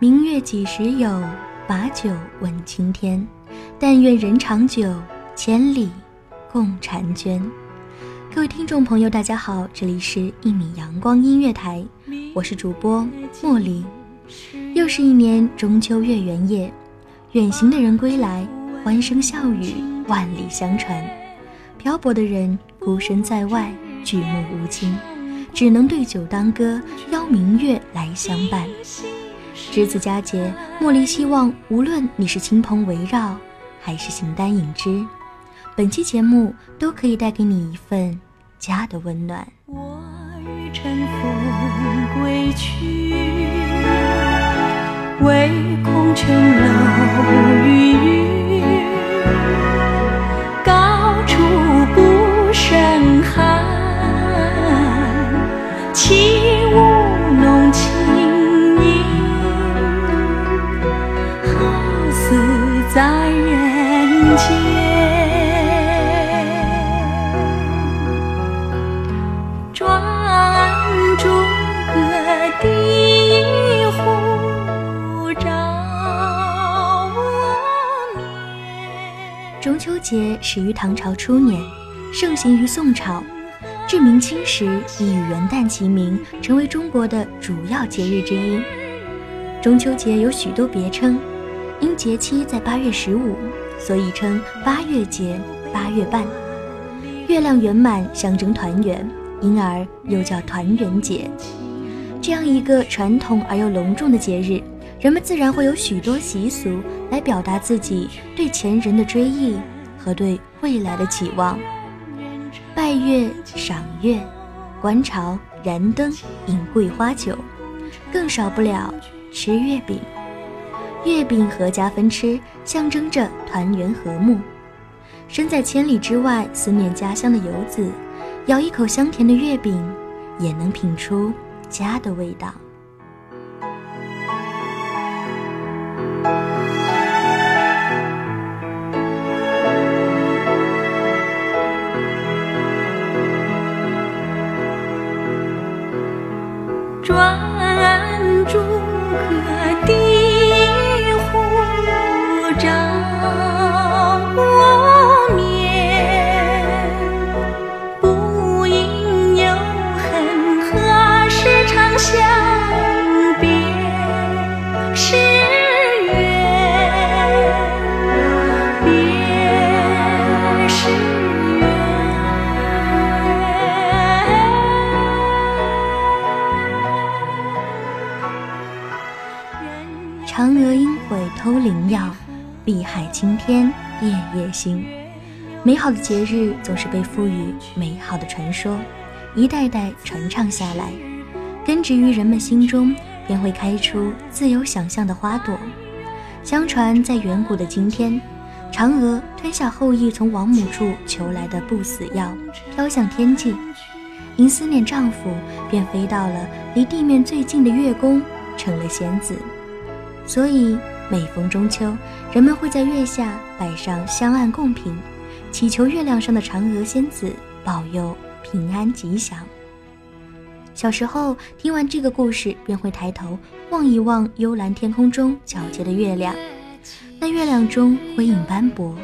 明月几时有？把酒问青天。但愿人长久，千里共婵娟。各位听众朋友，大家好，这里是一米阳光音乐台，我是主播莫莉。又是一年中秋月圆夜，远行的人归来，欢声笑语万里相传。漂泊的人孤身在外，举目无亲，只能对酒当歌，邀明月来相伴。值此佳节，茉莉希望无论你是亲朋围绕，还是形单影只，本期节目都可以带给你一份家的温暖。我欲乘风归去，唯恐琼楼玉宇，节始于唐朝初年，盛行于宋朝，至明清时已与元旦齐名，成为中国的主要节日之一。中秋节有许多别称，因节期在八月十五，所以称八月节、八月半。月亮圆满象征团圆，因而又叫团圆节。这样一个传统而又隆重的节日，人们自然会有许多习俗来表达自己对前人的追忆和对未来的期望。拜月、赏月、观潮、燃灯、饮桂花酒，更少不了吃月饼。月饼合家分吃，象征着团圆和睦。身在千里之外，思念家乡的游子，咬一口香甜的月饼，也能品出家的味道。天夜夜心。美好的节日总是被赋予美好的传说，一代代传唱下来，根植于人们心中，便会开出自由想象的花朵。相传，在远古的今天，嫦娥吞下后羿从王母处求来的不死药，飘向天际，因思念丈夫，便飞到了离地面最近的月宫，成了仙子。所以每逢中秋，人们会在月下摆上香案供品，祈求月亮上的嫦娥仙子保佑平安吉祥。小时候听完这个故事，便会抬头望一望幽蓝天空中皎洁的月亮。那月亮中辉影斑驳，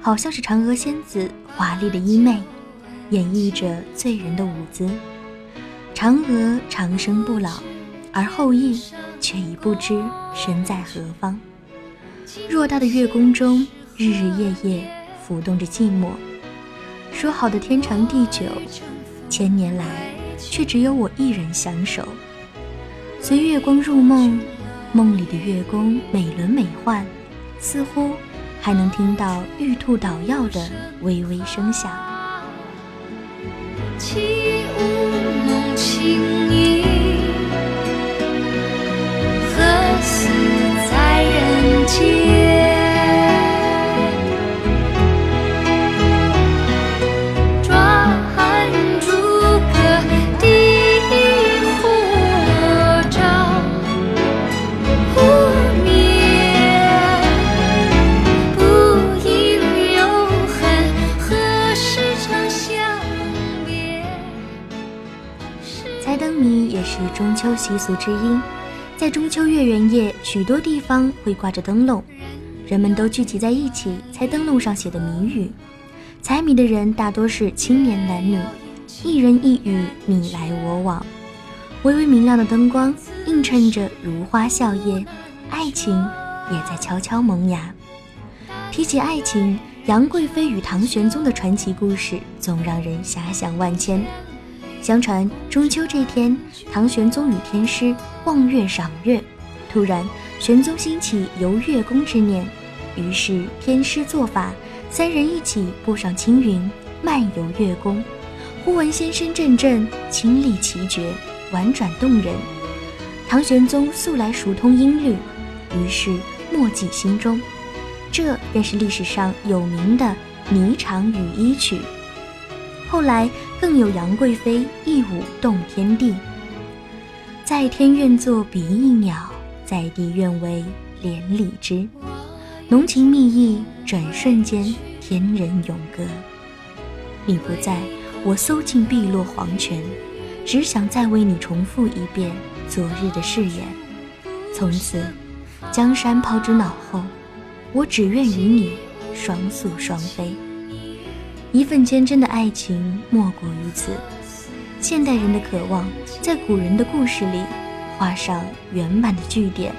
好像是嫦娥仙子华丽的衣袂，演绎着醉人的舞姿。嫦娥长生不老，而后羿却已不知身在何方。偌大的月宫中，日日夜夜浮动着寂寞。说好的天长地久，千年来。却只有我一人相守。随月光入梦，梦里的月宫美轮美奂，似乎还能听到玉兔捣药的微微声响。起舞弄清影，猜灯谜也是中秋习俗之一。在中秋月圆夜，许多地方会挂着灯笼，人们都聚集在一起猜灯笼上写的谜语。猜谜的人大多是青年男女，一人一语，你来我往。微微明亮的灯光映衬着如花笑靥，爱情也在悄悄萌芽。提起爱情，杨贵妃与唐玄宗的传奇故事总让人遐想万千。相传中秋这天，唐玄宗与天师望月赏月，突然玄宗兴起游月宫之念，于是天师做法，三人一起步上青云，漫游月宫。忽闻仙声阵阵，清丽奇绝，婉转动人。唐玄宗素来熟通音律，于是默记心中，这便是历史上有名的《霓裳羽衣曲》。后来更有杨贵妃一舞动天地，在天愿作比翼鸟，在地愿为连理枝。浓情蜜意，转瞬间天人永隔。你不在，我搜尽碧落黄泉，只想再为你重复一遍昨日的誓言。从此，江山抛之脑后，我只愿与你双宿双飞。一份坚贞的爱情，莫过于此。现代人的渴望，在古人的故事里画上圆满的句点。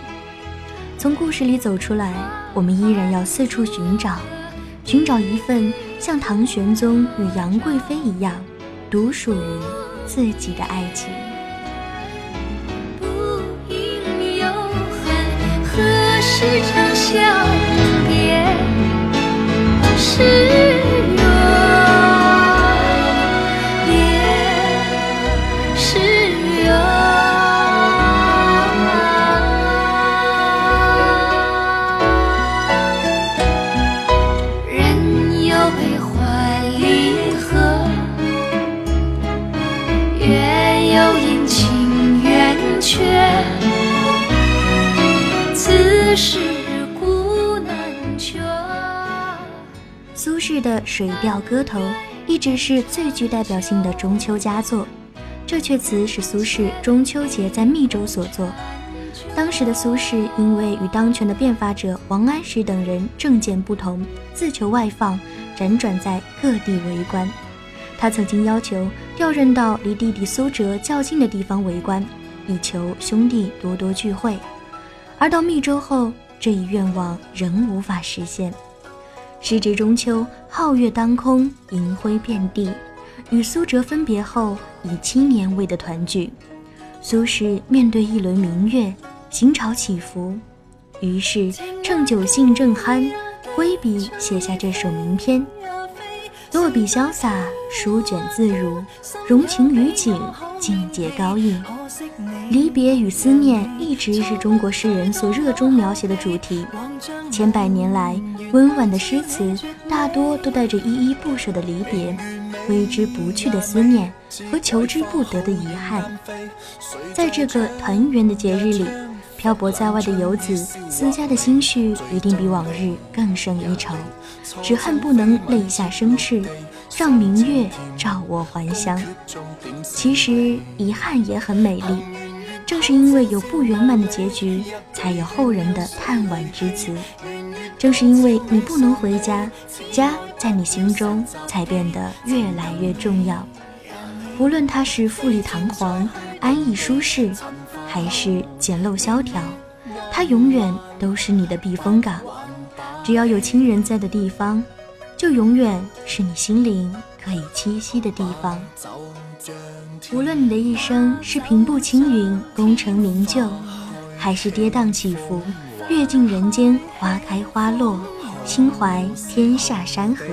从故事里走出来，我们依然要四处寻找，寻找一份像唐玄宗与杨贵妃一样，独属于自己的爱情。不应有恨，何时长相苏轼的《水调歌头》一直是最具代表性的中秋佳作。这阙词是苏轼中秋节在密州所作。当时的苏轼因为与当权的变法者王安石等人政见不同，自求外放，辗转在各地为官。他曾经要求调任到离弟弟苏辙较近的地方为官，以求兄弟多多聚会。而到密州后，这一愿望仍无法实现。时值中秋，皓月当空，银辉遍地。与苏辙分别后，已七年未得团聚。苏轼面对一轮明月，心潮起伏，于是趁酒兴正酣，挥笔写下这首名篇。落笔潇洒，书卷自如，融情于景，境界高逸。离别与思念一直是中国诗人所热衷描写的主题。千百年来，温婉的诗词大多都带着依依不舍的离别、挥之不去的思念和求之不得的遗憾。在这个团圆的节日里，漂泊在外的游子思家的心绪一定比往日更胜一筹，只恨不能泪下生翅。让明月照我还乡。其实遗憾也很美丽，正是因为有不圆满的结局，才有后人的叹惋之词。正是因为你不能回家，家在你心中才变得越来越重要。无论它是富丽堂皇、安逸舒适，还是简陋萧条，它永远都是你的避风港。只要有亲人在的地方。就永远是你心灵可以栖息的地方。无论你的一生是平步青云、功成名就，还是跌宕起伏、阅尽人间花开花落、心怀天下山河，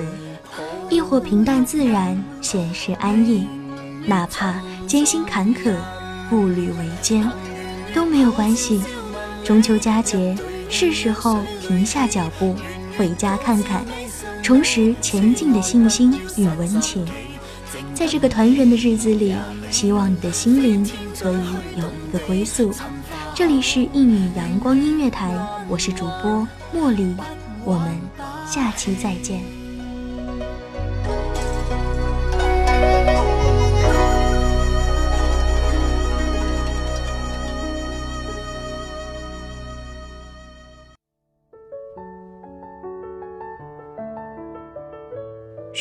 亦或平淡自然、闲适安逸，哪怕艰辛坎坷、步履维艰，都没有关系。中秋佳节，是时候停下脚步，回家看看。重拾前进的信心与温情，在这个团圆的日子里，希望你的心灵可以有一个归宿。这里是一米阳光音乐台，我是主播茉莉，我们下期再见。